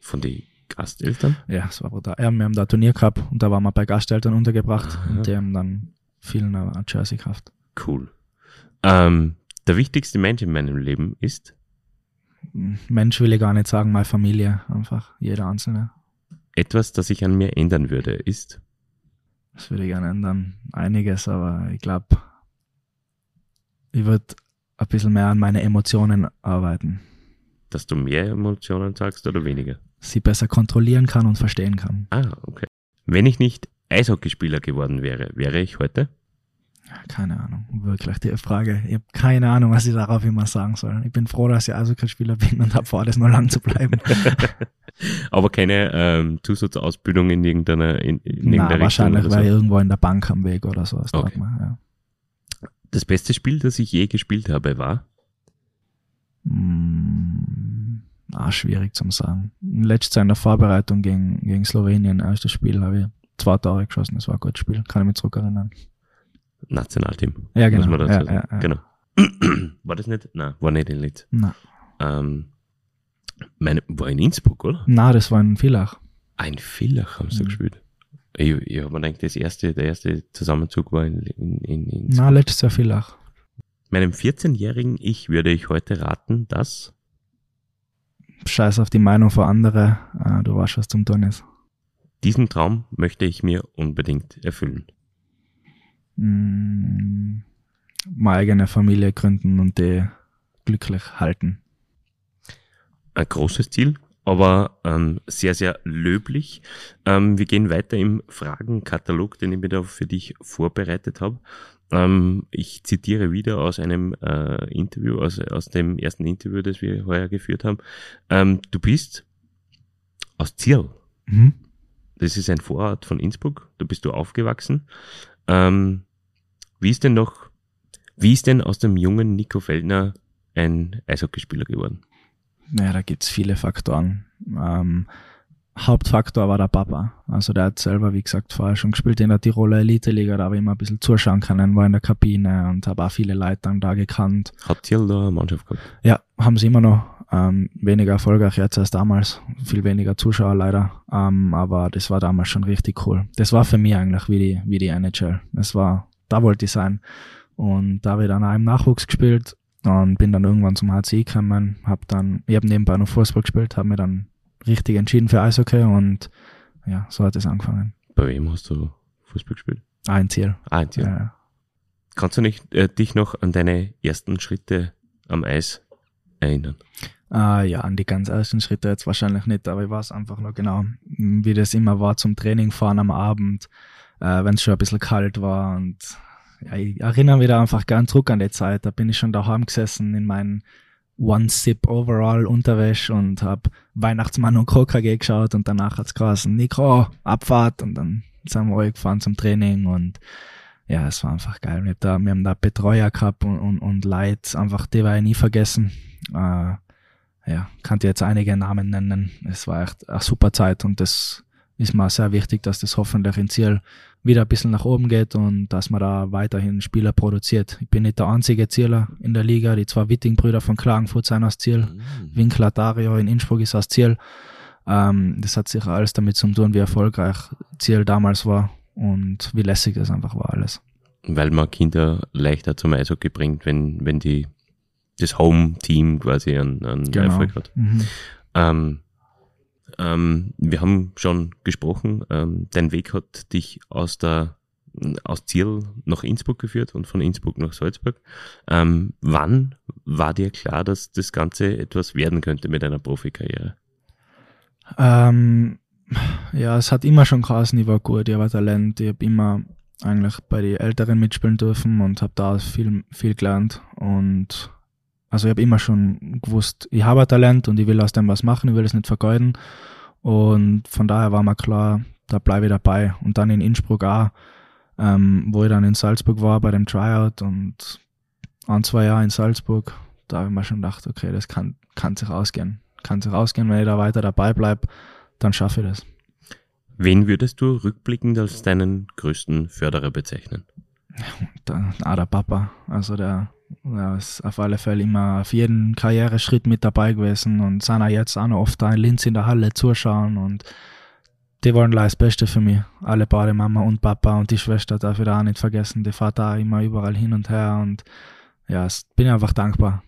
von den Gasteltern. Ja, das war brutal. Ja, wir haben da ein Turnier gehabt und da waren wir bei Gasteltern untergebracht Aha. und die haben dann vielen ein Jersey gekauft. Cool. Ähm, der wichtigste Mensch in meinem Leben ist Mensch will ich gar nicht sagen, meine Familie, einfach jeder Einzelne. etwas, das ich an mir ändern würde, ist Das würde ich gerne ändern. Einiges, aber ich glaube, ich würde ein bisschen mehr an meine Emotionen arbeiten. dass du mehr Emotionen sagst oder weniger. Sie besser kontrollieren kann und verstehen kann. Ah, okay. Wenn ich nicht Eishockeyspieler geworden wäre, wäre ich heute? Keine Ahnung, wirklich die Frage. Ich habe keine Ahnung, was ich darauf immer sagen soll. Ich bin froh, dass ich Eishockeyspieler bin und habe vor, das noch lang zu bleiben. Aber keine ähm, Zusatzausbildung in irgendeiner, in, in Na, irgendeiner wahrscheinlich Richtung war so. irgendwo in der Bank am Weg oder so. Okay. Mal, ja. Das beste Spiel, das ich je gespielt habe, war Mm, ah, schwierig zum sagen. Letztes Jahr in der Vorbereitung gegen, gegen Slowenien, erstes Spiel, habe ich zwei Tore geschossen. Das war ein gutes Spiel, kann ich mich zurückerinnern. Nationalteam. Ja, genau. Muss man dazu Ja, sagen. ja, ja. Genau. war das nicht? Nein, war nicht in Linz. Na, Ähm, meine, war in Innsbruck, oder? na, das war in Villach. Ein Villach haben sie Mhm. gespielt. Ich, ich habe mir gedacht, das erste, der erste Zusammenzug war in, in, in, in Na, letztes Jahr Villach. Meinem 14-jährigen Ich würde ich heute raten, dass Scheiß auf die Meinung von anderen. Ah, du weißt, was zum tun ist. diesen Traum möchte ich mir unbedingt erfüllen. Mm, meine eigene Familie gründen und die glücklich halten. Ein großes Ziel, aber ähm, sehr, sehr löblich. Ähm, wir gehen weiter im Fragenkatalog, den ich mir da für dich vorbereitet habe. Ähm, ich zitiere wieder aus einem äh, Interview, aus, aus dem ersten Interview, das wir heuer geführt haben. Ähm, du bist aus Zierl. Mhm. Das ist ein Vorort von Innsbruck. Da bist du aufgewachsen. Ähm, wie ist denn noch, wie ist denn aus dem jungen Nico Feldner ein Eishockeyspieler geworden? Naja, da gibt's viele Faktoren. Ähm, Hauptfaktor war der Papa. Also der hat selber, wie gesagt, vorher schon gespielt in der Tiroler Elite-Liga, da habe ich immer ein bisschen zuschauen können, war in der Kabine und habe auch viele Leute dann da gekannt. Hat Zierl da eine Mannschaft gehabt? Ja, haben sie immer noch. Ähm, weniger erfolgreich jetzt als damals. Viel weniger Zuschauer leider. Ähm, aber das war damals schon richtig cool. Das war für mich eigentlich wie die, wie die NHL. Das war, da wollte ich sein. Und da habe ich dann auch im Nachwuchs gespielt und bin dann irgendwann zum HCI gekommen. Hab dann, ich habe nebenbei noch Fußball gespielt, habe mir dann richtig entschieden für Eishockey und ja, so hat es angefangen. Bei wem hast du Fußball gespielt? Ein Ziel. Ah, in Zierl. Ja. Kannst du nicht, äh, dich noch an deine ersten Schritte am Eis erinnern? Ah, ja, an die ganz ersten Schritte jetzt wahrscheinlich nicht, aber ich weiß einfach nur genau, wie das immer war zum Training fahren am Abend, äh, wenn es schon ein bisschen kalt war und ja, ich erinnere mich da einfach gern zurück an die Zeit. Da bin ich schon daheim gesessen in meinen One-Sip Overall Unterwäsch und hab Weihnachtsmann und KKG geschaut und danach hat's geheißen, Nico, Abfahrt und dann sind wir alle gefahren zum Training und ja, es war einfach geil. Wir, da, wir haben da Betreuer gehabt und, und, und Leute, einfach, die werde ich nie vergessen. Äh, ja, kann dir jetzt einige Namen nennen. Es war echt eine super Zeit und das ist mir sehr wichtig, dass das hoffentlich in Ziel wieder ein bisschen nach oben geht und dass man da weiterhin Spieler produziert. Ich bin nicht der einzige Zieler in der Liga. Die zwei Witting-Brüder von Klagenfurt sind aus Ziel. Winkler Dario in Innsbruck ist aus Ziel. Ähm, das hat sicher alles damit zu tun, wie erfolgreich Ziel damals war und wie lässig das einfach war alles. Weil man Kinder leichter zum Eishockey bringt, wenn, wenn die das Home-Team quasi einen, einen Genau. Erfolg hat. Mhm. Ähm, ähm, wir haben schon gesprochen, ähm, dein Weg hat dich aus der aus Ziel nach Innsbruck geführt und von Innsbruck nach Salzburg. Ähm, wann war dir klar, dass das Ganze etwas werden könnte mit einer Profikarriere? Ähm, ja, es hat immer schon geheißen, ich war gut, ich war Talent, ich habe immer eigentlich bei den Älteren mitspielen dürfen und habe da viel, viel gelernt. Und also ich habe immer schon gewusst, ich habe Talent und ich will aus dem was machen, ich will es nicht vergeuden. Und von daher war mir klar, da bleibe ich dabei. Und dann in Innsbruck auch, ähm, wo ich dann in Salzburg war bei dem Tryout und ein, zwei Jahre in Salzburg, da habe ich mir schon gedacht, okay, das kann, kann sich ausgehen, kann sich ausgehen, wenn ich da weiter dabei bleibe, dann schaffe ich das. Wen würdest du rückblickend als deinen größten Förderer bezeichnen? Der, ah, der Papa, also der, der ist auf alle Fälle immer auf jeden Karriereschritt mit dabei gewesen und sind auch jetzt auch noch oft da in Linz in der Halle zuschauen und die wollen das Beste für mich. Alle beide, Mama und Papa und die Schwester darf ich da auch nicht vergessen. Die fährt da immer überall hin und her und ja, bin einfach dankbar.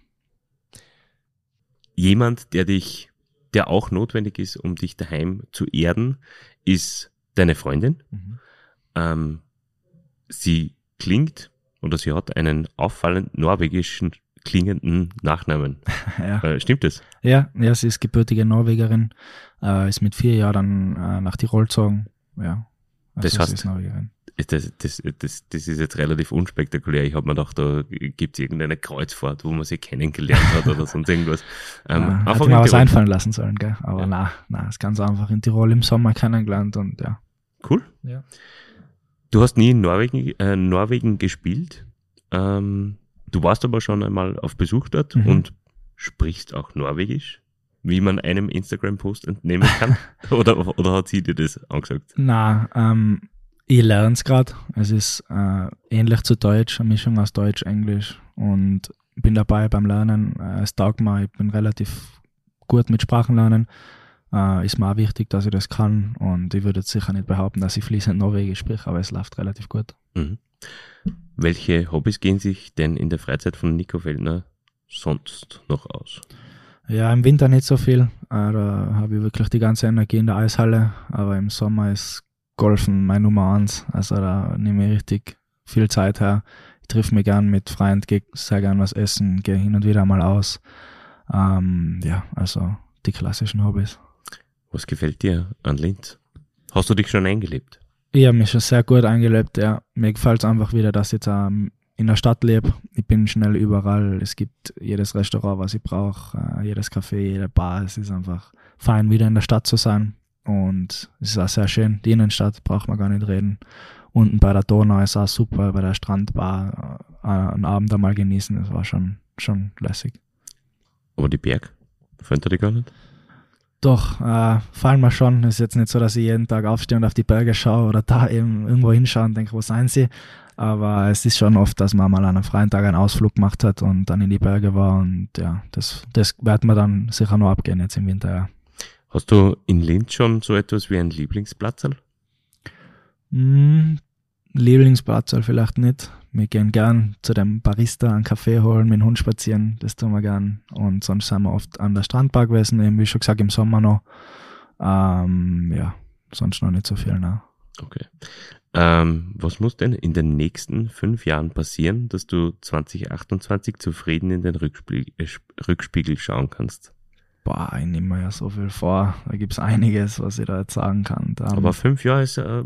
Jemand, der dich, der auch notwendig ist, um dich daheim zu erden, ist deine Freundin. Ähm, sie klingt oder sie hat einen auffallend norwegischen klingenden Nachnamen. ja. Äh, stimmt das? Ja, ja, sie ist gebürtige Norwegerin, äh, ist mit vier Jahren äh, nach Tirol gezogen. Ja, also Das sie heißt- ist Norwegerin. Das, das, das, das ist jetzt relativ unspektakulär. Ich habe mir gedacht, da gibt es irgendeine Kreuzfahrt, wo man sie kennengelernt hat oder sonst irgendwas. Ähm, ja, einfach hätte mir was einfallen lassen sollen, gell? Aber Ja. na, na, das ganz einfach in Tirol im Sommer kennengelernt und ja. Cool. Ja. Du hast nie in Norwegen, äh, Norwegen gespielt. Ähm, du warst aber schon einmal auf Besuch dort Mhm. und sprichst auch Norwegisch, wie man einem Instagram-Post entnehmen kann. oder, oder hat sie dir das angesagt? Na, ähm, ich lerne es gerade. Es ist äh, ähnlich zu Deutsch, eine Mischung aus Deutsch, Englisch und bin dabei beim Lernen. Äh, es taugt mir, ich bin relativ gut mit Sprachenlernen. Äh, ist mir auch wichtig, dass ich das kann und ich würde jetzt sicher nicht behaupten, dass ich fließend Norwegisch spreche, aber es läuft relativ gut. Mhm. Welche Hobbys gehen sich denn in der Freizeit von Nico Feldner sonst noch aus? Ja, im Winter nicht so viel. Äh, da habe ich wirklich die ganze Energie in der Eishalle. Aber im Sommer ist Golfen meine Nummer eins. Also da nehme ich richtig viel Zeit her. Ich triff mich gern mit Freunden, gehe sehr gern was essen, gehe hin und wieder mal aus. Ähm, ja, also die klassischen Hobbys. Was gefällt dir an Linz? Hast du dich schon eingelebt? Ich habe mich schon sehr gut eingelebt, ja. Mir gefällt es einfach wieder, dass ich jetzt ähm, in der Stadt lebe. Ich bin schnell überall. Es gibt jedes Restaurant, was ich brauche, äh, jedes Café, jede Bar. Es ist einfach fein, wieder in der Stadt zu sein. Und es ist auch sehr schön. Die Innenstadt braucht man gar nicht reden. Unten bei der Donau ist auch super, bei der Strandbar äh, einen Abend einmal genießen. Das war schon, schon lässig. Aber die Berg? Fällt dir die gar nicht? Doch, äh, fallen mir schon. Es ist jetzt nicht so, dass ich jeden Tag aufstehe und auf die Berge schaue oder da eben irgendwo hinschaue und denke, wo seien sie? Aber es ist schon oft, dass man mal an einem freien Tag einen Ausflug gemacht hat und dann in die Berge war und ja, das, das werden wir dann sicher noch abgehen jetzt im Winter, ja. Hast du in Linz schon so etwas wie ein Lieblingsplatz? Hm, Lieblingsplatz vielleicht nicht. Wir gehen gern zu dem Barista einen Kaffee holen, mit dem Hund spazieren, das tun wir gern. Und sonst sind wir oft an der Strandbar gewesen, eben wie schon gesagt, im Sommer noch. Ähm, ja, sonst noch nicht so viel, ne? Okay. Ähm, was muss denn in den nächsten fünf Jahren passieren, dass du 2028 zufrieden in den Rückspiegel, äh, Rückspiegel schauen kannst? Boah, ich nehme mir ja so viel vor. Da gibt's einiges, was ich da jetzt sagen kann. Da Aber fünf Jahre ist äh,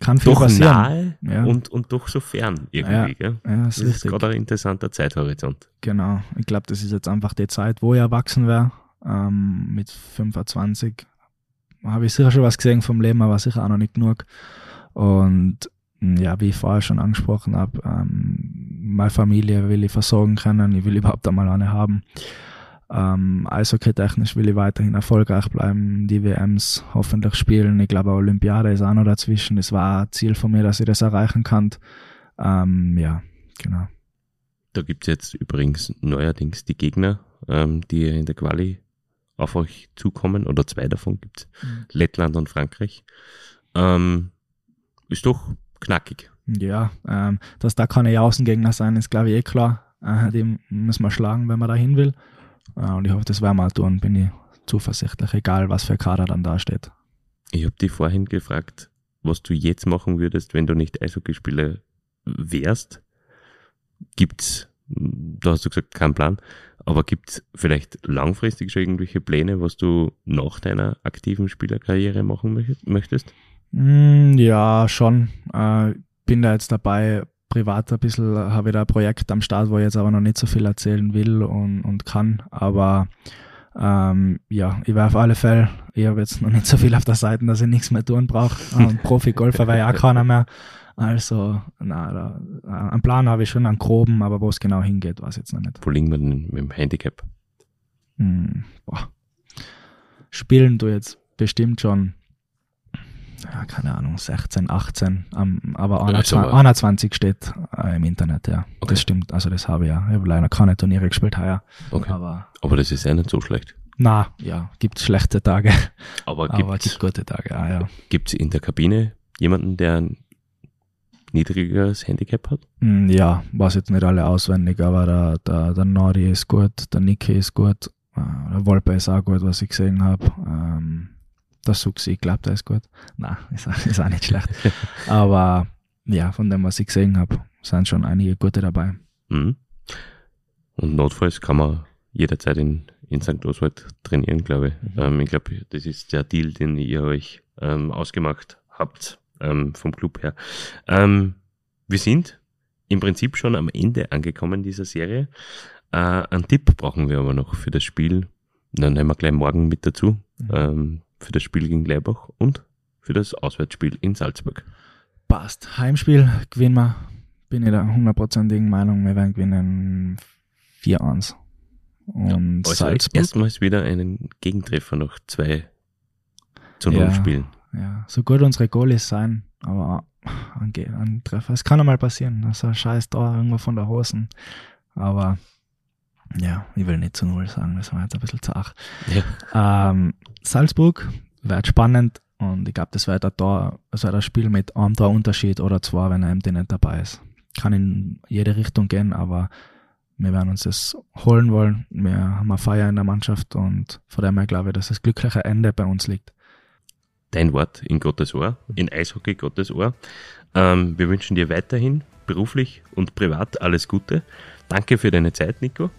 kann viel doch passieren. nahe Ja. und, und doch so fern irgendwie. Gell? Ja, Das ist ist richtig. gerade ein interessanter Zeithorizont. Genau. Ich glaube, das ist jetzt einfach die Zeit, wo ich erwachsen wäre. Ähm, mit 25 habe ich sicher schon was gesehen vom Leben, aber sicher auch noch nicht genug. Und mh, ja, wie ich vorher schon angesprochen habe, ähm, meine Familie will ich versorgen können. Ich will überhaupt einmal eine haben. Ähm, Eishockey-technisch will ich weiterhin erfolgreich bleiben, die WMs hoffentlich spielen. Ich glaube, Olympiade ist auch noch dazwischen. Es war ein Ziel von mir, dass ich das erreichen kann. Ähm, ja, genau. Da gibt's jetzt übrigens neuerdings die Gegner, ähm, die in der Quali auf euch zukommen, oder zwei davon gibt's, mhm. Lettland und Frankreich. Ähm, ist doch knackig. Ja, ähm, dass da keine Außengegner sein, ist glaube ich eh klar. Äh, die müssen wir schlagen, wenn man da hin will. Äh, und ich hoffe, das werden wir tun, bin ich zuversichtlich, egal was für Kader dann da steht. Ich habe dich vorhin gefragt, was du jetzt machen würdest, wenn du nicht Eishockeyspieler wärst. Gibt's, da hast du gesagt, keinen Plan, aber gibt's vielleicht langfristig schon irgendwelche Pläne, was du nach deiner aktiven Spielerkarriere machen möchtest? Mm, ja, schon. Äh, bin da jetzt dabei, privat ein bisschen, habe ich da ein Projekt am Start, wo ich jetzt aber noch nicht so viel erzählen will und, und kann, aber ähm, ja, ich war auf alle Fälle, ich habe jetzt noch nicht so viel auf der Seite, dass ich nichts mehr tun brauche. Und Profi-Golfer war ja auch keiner mehr. Also, na, da, äh, einen Plan habe ich schon, einen groben, aber wo es genau hingeht, weiß ich jetzt noch nicht. Wo liegen wir denn mit dem Handicap? Hm, boah. Spielen du jetzt bestimmt schon ja, keine Ahnung, 16, 18, um, aber 21, 21 steht äh, im Internet, ja. Okay. Das stimmt, also das habe ich ja. Ich habe leider keine Turniere gespielt heuer. Okay. Aber, aber das ist ja nicht so schlecht. Na, ja, gibt schlechte Tage. Aber, aber gibt gute Tage, ja, ja. Gibt es in der Kabine jemanden, der ein niedrigeres Handicap hat? Hm, ja, weiß jetzt nicht alle auswendig, aber der, der, der Nori ist gut, der Niki ist gut, äh, der Wolpe ist auch gut, was ich gesehen habe. Ähm, der Suxi, ich glaube, der ist gut. Nein, ist, auch, ist auch nicht schlecht. Aber ja, von dem, was ich gesehen habe, sind schon einige gute dabei. Mhm. Und notfalls kann man jederzeit in, in St. Oswald trainieren, glaube ich. Mhm. Ähm, ich glaube, das ist der Deal, den ihr euch ähm, ausgemacht habt ähm, vom Club her. Ähm, wir sind im Prinzip schon am Ende angekommen dieser Serie. Äh, einen Tipp brauchen wir aber noch für das Spiel. Dann nehmen wir gleich morgen mit dazu. Mhm. Für das Spiel gegen Leibach und für das Auswärtsspiel in Salzburg. Passt. Heimspiel gewinnen wir. Bin ich der hundertprozentigen Meinung, wir werden gewinnen 4-1. Und ja, also Salzburg. erstmals wieder einen Gegentreffer noch 2 zu 0 ja, spielen. Ja, so gut unsere Goalies sein, aber ein, ein Treffer, es kann einmal passieren. Das ist ein scheiß Tor irgendwo von der Hosen. Aber ja, ich will nicht zu Null sagen, das war jetzt ein bisschen zart. Ja. Ähm, Salzburg wird spannend und ich glaube, das wird ein, Tor, das wird ein Spiel mit einem Torunterschied oder zwei, wenn er MD nicht dabei ist. Kann in jede Richtung gehen, aber wir werden uns das holen wollen. Wir haben eine Feier in der Mannschaft und von dem her glaube ich, dass das glückliche Ende bei uns liegt. Dein Wort in Gottes Ohr, in Eishockey Gottes Ohr. Ähm, wir wünschen dir weiterhin beruflich und privat alles Gute. Danke für deine Zeit, Nico.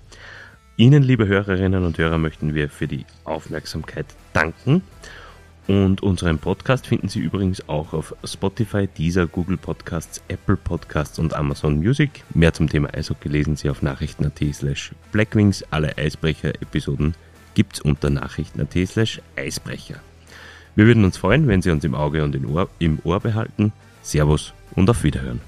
Ihnen, liebe Hörerinnen und Hörer, möchten wir für die Aufmerksamkeit danken. Und unseren Podcast finden Sie übrigens auch auf Spotify, Deezer, Google Podcasts, Apple Podcasts und Amazon Music. Mehr zum Thema Eishockey lesen Sie auf nachrichten.at slash blackwings. Alle Eisbrecher-Episoden gibt's unter nachrichten.at slash Eisbrecher. Wir würden uns freuen, wenn Sie uns im Auge und im Ohr behalten. Servus und auf Wiederhören.